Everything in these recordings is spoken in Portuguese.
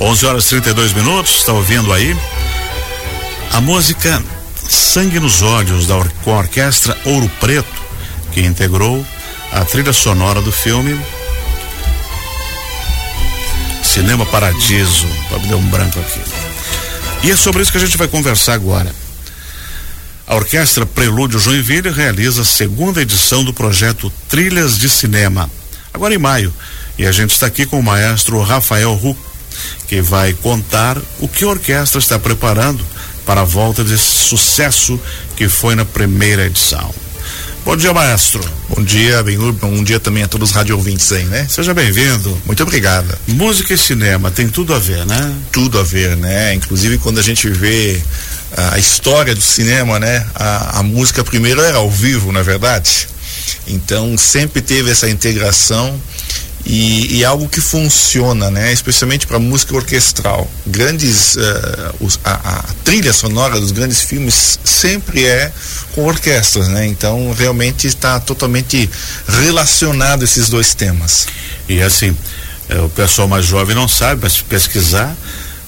11 horas e 32 minutos, está ouvindo aí? A música Sangue nos Olhos, da or com a orquestra Ouro Preto, que integrou a trilha sonora do filme Cinema Paradiso. Deu um branco aqui. E é sobre isso que a gente vai conversar agora. A Orquestra Prelúdio Joinville realiza a segunda edição do projeto Trilhas de Cinema, agora em maio. E a gente está aqui com o maestro Rafael Huck, que vai contar o que a orquestra está preparando para a volta desse sucesso que foi na primeira edição. Bom dia, maestro. Bom dia, Benhur. Bom dia também a todos os rádio ouvintes aí, né? Seja bem-vindo. Muito obrigado. Música e cinema tem tudo a ver, né? Tudo a ver, né? Inclusive quando a gente vê a história do cinema, né? A, a música primeiro era ao vivo, na é verdade. Então sempre teve essa integração e, e algo que funciona, né? Especialmente para música orquestral. Grandes uh, os, a, a, trilha sonora dos grandes filmes sempre é com orquestras, né? Então realmente está totalmente relacionado esses dois temas. E assim, é, o pessoal mais jovem não sabe, mas pesquisar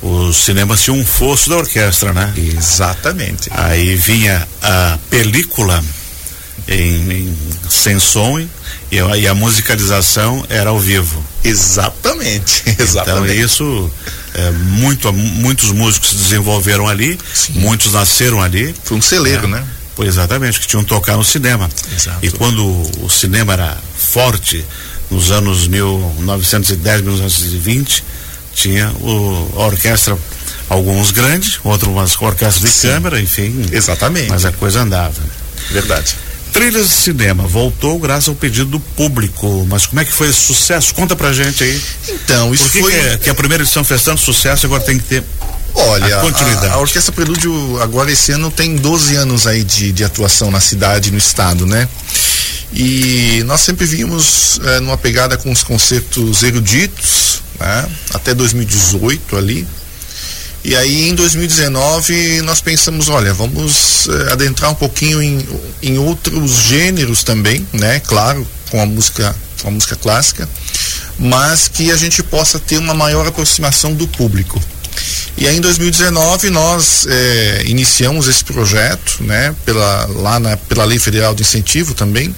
o cinema tinha um fosso da orquestra, né? Exatamente. Aí vinha a película em, em sem som e a, e a, musicalização era ao vivo. Exatamente, exatamente. Então isso é, muito, muitos músicos se desenvolveram ali, Sim. muitos nasceram ali. Foi um celeiro, é, né? Pois exatamente, que tinham tocar no cinema. Exato. E quando o cinema era forte, nos anos 1910, 1920, tinha o, a orquestra, alguns grandes, outros umas orquestras de Sim. câmara, enfim. Exatamente. Mas a coisa andava. Verdade. Trilhas de cinema voltou graças ao pedido do público, mas como é que foi esse sucesso? Conta pra gente aí. Então, isso Por que foi. Que, é, que a primeira edição fez tanto sucesso agora tem que ter Olha, a, continuidade. A, a, Orquestra Prelúdio agora esse ano tem 12 anos aí de, de atuação na cidade, no estado, né? E nós sempre vimos é, numa pegada com os concertos eruditos, né? Até 2018 ali. E aí em 2019 nós pensamos, olha, vamos eh, adentrar um pouquinho em, em outros gêneros também, né? Claro, com a música, com a música clássica, mas que a gente possa ter uma maior aproximação do público. E aí em 2019 nós eh, iniciamos esse projeto, né? Pela, lá na, pela Lei Federal de Incentivo também,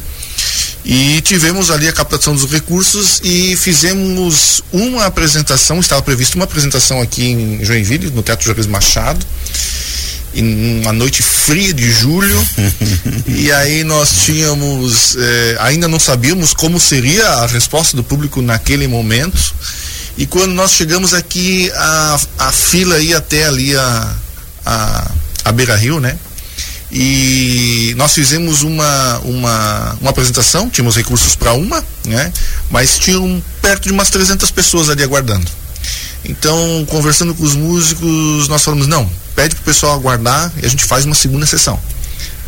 e tivemos ali a captação dos recursos e fizemos uma apresentação, estava prevista uma apresentação aqui em Joinville, no Teatro Jorge Machado, em uma noite fria de julho. e aí nós tínhamos, eh, ainda não sabíamos como seria a resposta do público naquele momento. E quando nós chegamos aqui, a, a fila ia até ali a, a, a Beira Rio, né? E nós fizemos uma, uma, uma apresentação, tínhamos recursos para uma, né? Mas tinham perto de umas 300 pessoas ali aguardando. Então, conversando com os músicos, nós falamos, não, pede pro pessoal aguardar e a gente faz uma segunda sessão.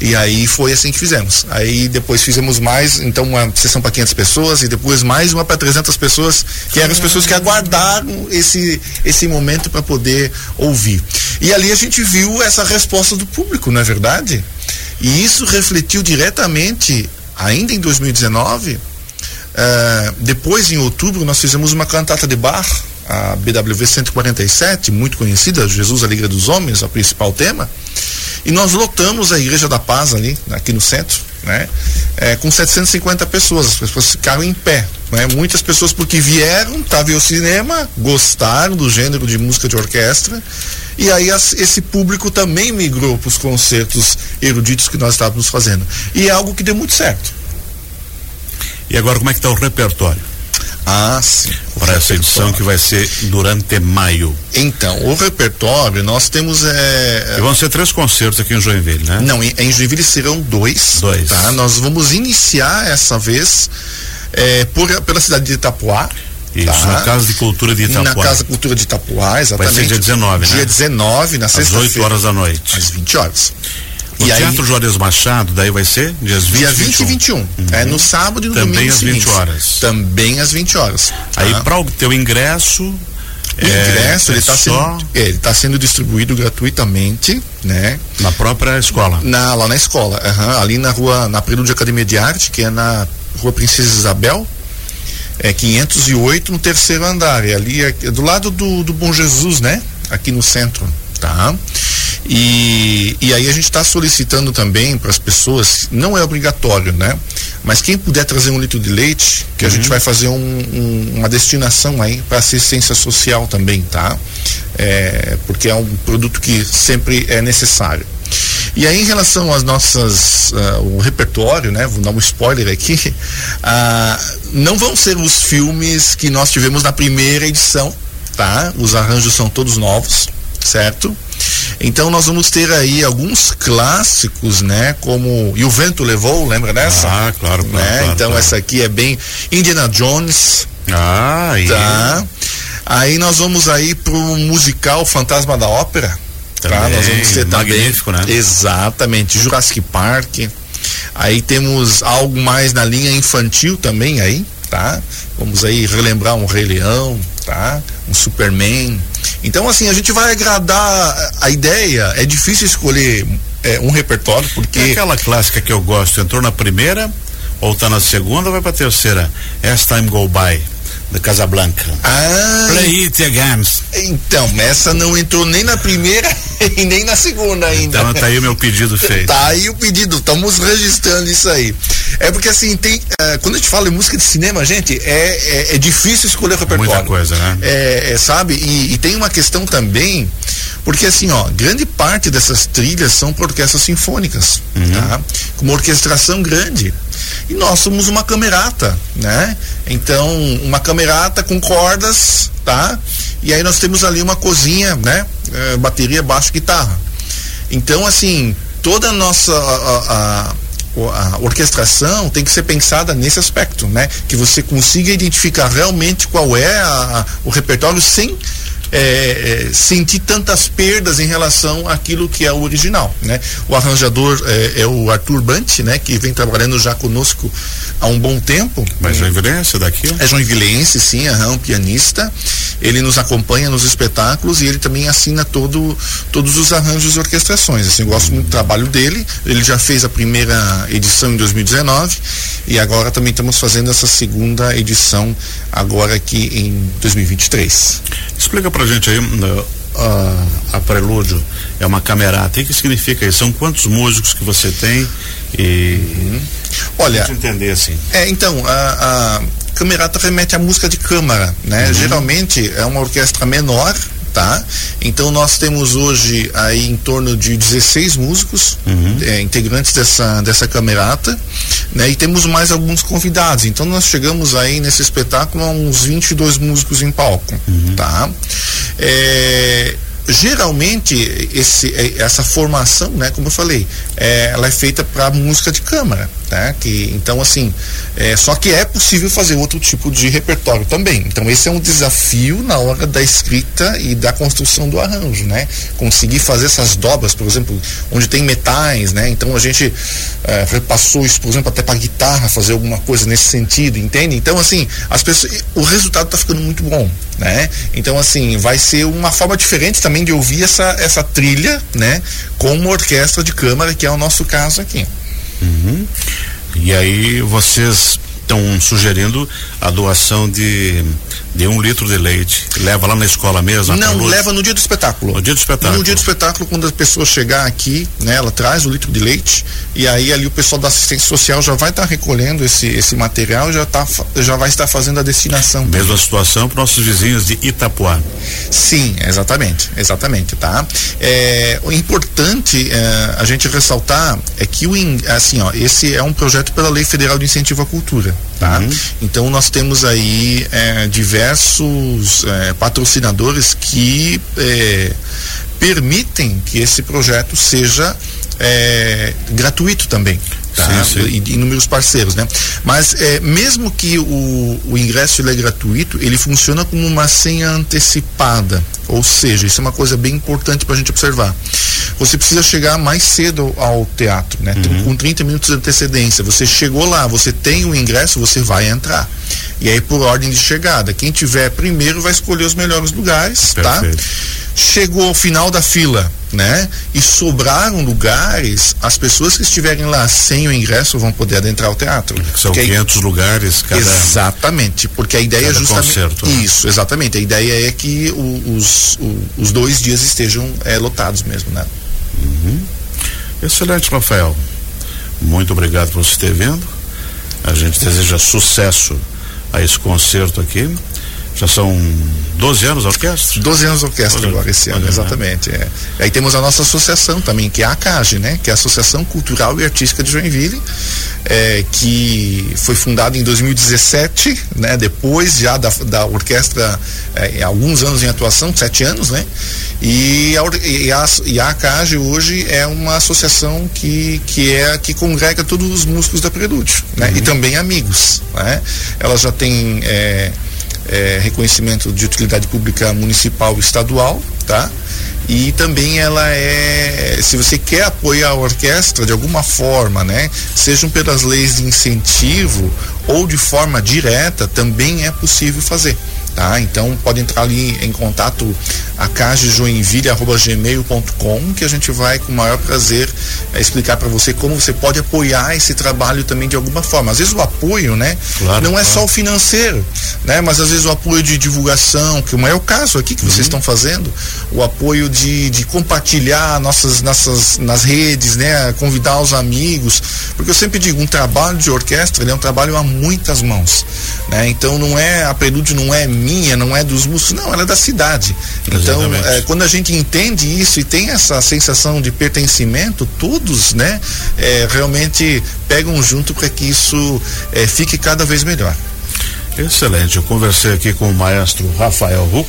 E aí foi assim que fizemos. Aí depois fizemos mais, então uma sessão para 500 pessoas e depois mais uma para 300 pessoas, que eram as pessoas que aguardaram esse esse momento para poder ouvir. E ali a gente viu essa resposta do público, não é verdade? E isso refletiu diretamente, ainda em 2019. Uh, eh, depois, em outubro, nós fizemos uma cantata de bar, a BWV 147, muito conhecida, Jesus Alegria dos Homens, o principal tema. E nós lotamos a Igreja da Paz ali, aqui no centro, né? É, com 750 pessoas, as pessoas ficaram em pé, né? Muitas pessoas porque vieram para ver o cinema, gostaram do gênero de música de orquestra, e aí as, esse público também migrou para os concertos eruditos que nós estávamos fazendo. E é algo que deu muito certo. E agora como é que está o repertório? Ah, sim. Para essa edição que vai ser durante maio. Então, o repertório, nós temos. É, e vão ser três concertos aqui em Joinville, né? Não, em, em Joinville serão dois. Dois. Tá? Nós vamos iniciar essa vez é, por, pela cidade de Itapuá. Isso, tá? na Casa de Cultura de Itapuá. Na Casa de Cultura de Itapuá, exatamente. Vai ser dia 19, né? Dia 19, na sexta-feira. Às 8 horas da noite. Às 20 horas. No e Teatro aí, Juarez Machado, daí vai ser dias 20, dia 20 e 21. Uhum. É no sábado e no Também domingo. às seguinte. 20 horas. Também às 20 horas. Aí tá? para o teu ingresso. O ingresso é, ele está é só... sendo, ele tá sendo distribuído gratuitamente, né? Na própria escola. Na, lá na escola, uhum, ali na rua, na Prelúdio Academia de Arte, que é na rua Princesa Isabel. é 508 no terceiro andar, e ali é, é do lado do, do Bom Jesus, né? Aqui no centro, tá? E, e aí a gente está solicitando também para as pessoas, não é obrigatório, né? Mas quem puder trazer um litro de leite, que uhum. a gente uhum. vai fazer um, um, uma destinação aí para assistência social também, tá? É, porque é um produto que sempre é necessário. E aí, em relação às nossas. Uh, o repertório, né? Vou dar um spoiler aqui. Uh, não vão ser os filmes que nós tivemos na primeira edição, tá? Os arranjos são todos novos, certo? Então nós vamos ter aí alguns clássicos, né? Como E o Vento Levou, lembra dessa? Ah, claro, claro. Né? claro então claro. essa aqui é bem Indiana Jones. Ah, tá. Aí nós vamos aí pro musical Fantasma da Ópera. Também, tá? Nós vamos ter magnífico, também, né? Exatamente, Jurassic Park. Aí temos algo mais na linha infantil também aí, tá? Vamos aí relembrar um Rei Leão, tá? Um Superman. Então assim, a gente vai agradar a ideia, é difícil escolher é, um repertório porque é aquela clássica que eu gosto, entrou na primeira, ou tá na segunda, vai pra terceira. As Time Go By da Casablanca. Ah, Play It Again. Então, essa não entrou nem na primeira e nem na segunda ainda. Então tá aí o meu pedido feito. Tá aí o pedido, estamos registrando isso aí. É porque assim, tem. Uh, quando a gente fala em música de cinema, gente, é, é, é difícil escolher o repertório. Muita coisa, né? É, é sabe? E, e, tem uma questão também, porque assim, ó, grande parte dessas trilhas são por orquestras sinfônicas, uhum. tá? Com uma orquestração grande. E nós somos uma camerata, né? Então, uma camerata com cordas, tá? E aí nós temos ali uma cozinha, né? É, bateria, baixo, guitarra. Então, assim, toda a nossa a, a, a, orquestração tem que ser pensada nesse aspecto, né? Que você consiga identificar realmente qual é a, o repertório sem é, é, sentir tantas perdas em relação àquilo que é o original, né? O arranjador é, é o Arthur Bant, né? Que vem trabalhando já conosco há um bom tempo. Mas Joinvilense daqui? É Joinvilense, sim, é um pianista. Ele nos acompanha nos espetáculos e ele também assina todo, todos os arranjos e orquestrações. Assim, eu gosto muito do trabalho dele. Ele já fez a primeira edição em 2019 e agora também estamos fazendo essa segunda edição agora aqui em 2023. Explica pra gente aí uh, a, a Prelúdio é uma camerata. O que significa isso? São quantos músicos que você tem? E uhum. olha, entender assim. É, então a, a camerata remete à música de câmara, né? Uhum. Geralmente é uma orquestra menor tá? Então nós temos hoje aí em torno de 16 músicos uhum. é, integrantes dessa dessa camerata, né? E temos mais alguns convidados. Então nós chegamos aí nesse espetáculo a uns 22 músicos em palco, uhum. tá? É, geralmente esse, é, essa formação, né, como eu falei, é, ela é feita para música de câmara, tá? Que então assim, é, só que é possível fazer outro tipo de repertório também. Então esse é um desafio na hora da escrita e da construção do arranjo, né? Conseguir fazer essas dobras, por exemplo, onde tem metais, né? Então a gente é, repassou isso, por exemplo, até para guitarra fazer alguma coisa nesse sentido, entende? Então assim, as pessoas, o resultado está ficando muito bom, né? Então assim, vai ser uma forma diferente também de ouvir essa essa trilha, né? Com uma orquestra de câmara que é o nosso caso aqui. Uhum. E aí vocês estão sugerindo a doação de, de um litro de leite. Leva lá na escola mesmo? Não, leva no dia do espetáculo. No dia do espetáculo. No dia do espetáculo, quando a pessoa chegar aqui, né, ela traz o litro de leite e aí ali o pessoal da assistência social já vai estar tá recolhendo esse, esse material já tá, já vai estar fazendo a destinação. Mesma situação para nossos vizinhos de Itapuá. Sim, exatamente, exatamente, tá? É, o importante é, a gente ressaltar é que o assim, ó, esse é um projeto pela Lei Federal de Incentivo à Cultura tá? Uhum. Então nós temos aí é, diversos é, patrocinadores que é, permitem que esse projeto seja é, gratuito também. Tá? Sim, sim. E, inúmeros parceiros, né? Mas é, mesmo que o, o ingresso ele é gratuito, ele funciona como uma senha antecipada. Ou seja, isso é uma coisa bem importante para a gente observar. Você precisa chegar mais cedo ao teatro, né? Uhum. Com 30 minutos de antecedência. Você chegou lá, você tem o ingresso, você vai entrar. E aí, por ordem de chegada, quem tiver primeiro vai escolher os melhores lugares, tá? Perfeito. tá? chegou ao final da fila, né? E sobraram lugares, as pessoas que estiverem lá sem o ingresso vão poder adentrar o teatro. São Porque 500 lugares cada Exatamente, porque a ideia é justamente concerto, né? isso, exatamente. A ideia é que os, os dois dias estejam é, lotados mesmo, né? Excelente, Rafael. Muito obrigado por você ter vindo. A gente deseja sucesso a esse concerto aqui. Já são 12 anos a orquestra? 12 anos de orquestra Olha, agora esse ano, né? exatamente. É. Aí temos a nossa associação também, que é a ACAGE, né? Que é a Associação Cultural e Artística de Joinville, é, que foi fundada em 2017, né? Depois já da, da orquestra, é, alguns anos em atuação, sete anos, né? E a, e a, e a ACAGE hoje é uma associação que, que é que congrega todos os músicos da Prelúdio, né? E também amigos, né? Ela já tem é, é, reconhecimento de utilidade pública municipal e estadual, tá? E também ela é, se você quer apoiar a orquestra de alguma forma, né? Sejam pelas leis de incentivo ou de forma direta, também é possível fazer. Tá? Então pode entrar ali em contato a cagejoinville.gmail.com que a gente vai com o maior prazer eh, explicar para você como você pode apoiar esse trabalho também de alguma forma. Às vezes o apoio, né, Claro, não é claro. só o financeiro, né, mas às vezes o apoio de divulgação, que é o caso aqui que Uhum. vocês estão fazendo, o apoio de, de compartilhar nossas, nossas nas redes, né, convidar os amigos, porque eu sempre digo, um trabalho de orquestra, é um trabalho a muitas mãos, né? Então não é a prelúdio não é minha, não é dos músicos, não, ela é da cidade. Então, Exatamente. é, quando a gente entende isso e tem essa sensação de pertencimento, todos, né, é, realmente pegam junto para que isso é, fique cada vez melhor. Excelente. Eu conversei aqui com o maestro Rafael Ru,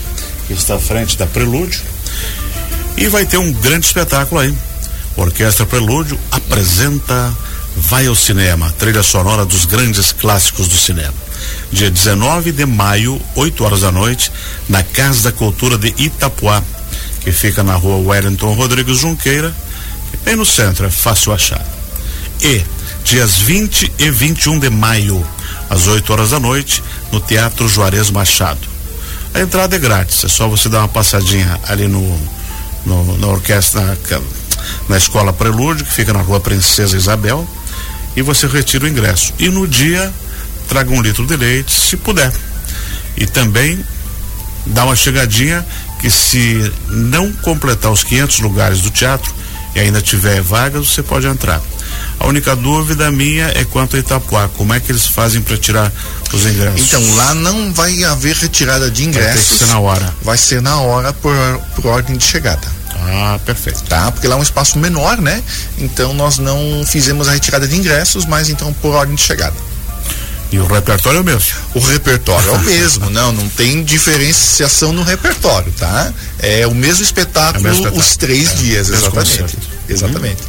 que está à frente da Prelúdio. E vai ter um grande espetáculo aí. Orquestra Prelúdio apresenta Vai ao Cinema, trilha sonora dos grandes clássicos do cinema. Dia 19 de maio, 8 horas da noite, na Casa da Cultura de Itapuá, que fica na rua Wellington Rodrigues Junqueira, bem no centro, é fácil achar. E dias 20 e 21 de maio, às 8 horas da noite, no Teatro Juarez Machado. A entrada é grátis, é só você dar uma passadinha ali no, no- na orquestra, na, na escola Prelúdio, que fica na rua Princesa Isabel, e você retira o ingresso. E no dia, traga um litro de leite, se puder. E também dá uma chegadinha que se não completar os 500 lugares do teatro e ainda tiver vagas, você pode entrar. A única dúvida minha é quanto a Itapuá, como é que eles fazem para tirar os ingressos? Então lá não vai haver retirada de Vai ingressos. ser na hora. Vai ser na hora por, por ordem de chegada. Ah, perfeito. Tá? Porque lá é um espaço menor, né? Então nós não fizemos a retirada de ingressos, mas então por ordem de chegada. E o repertório é o mesmo. O repertório é o mesmo, não, não tem diferenciação no repertório, tá? É o mesmo espetáculo, É o mesmo espetáculo. os três É, dias, exatamente. concerto. Exatamente.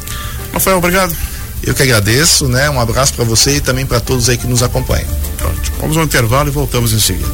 Rafael, obrigado. Eu que agradeço, né? Um abraço para você e também para todos aí que nos acompanham. Pronto. Vamos ao intervalo e voltamos em seguida.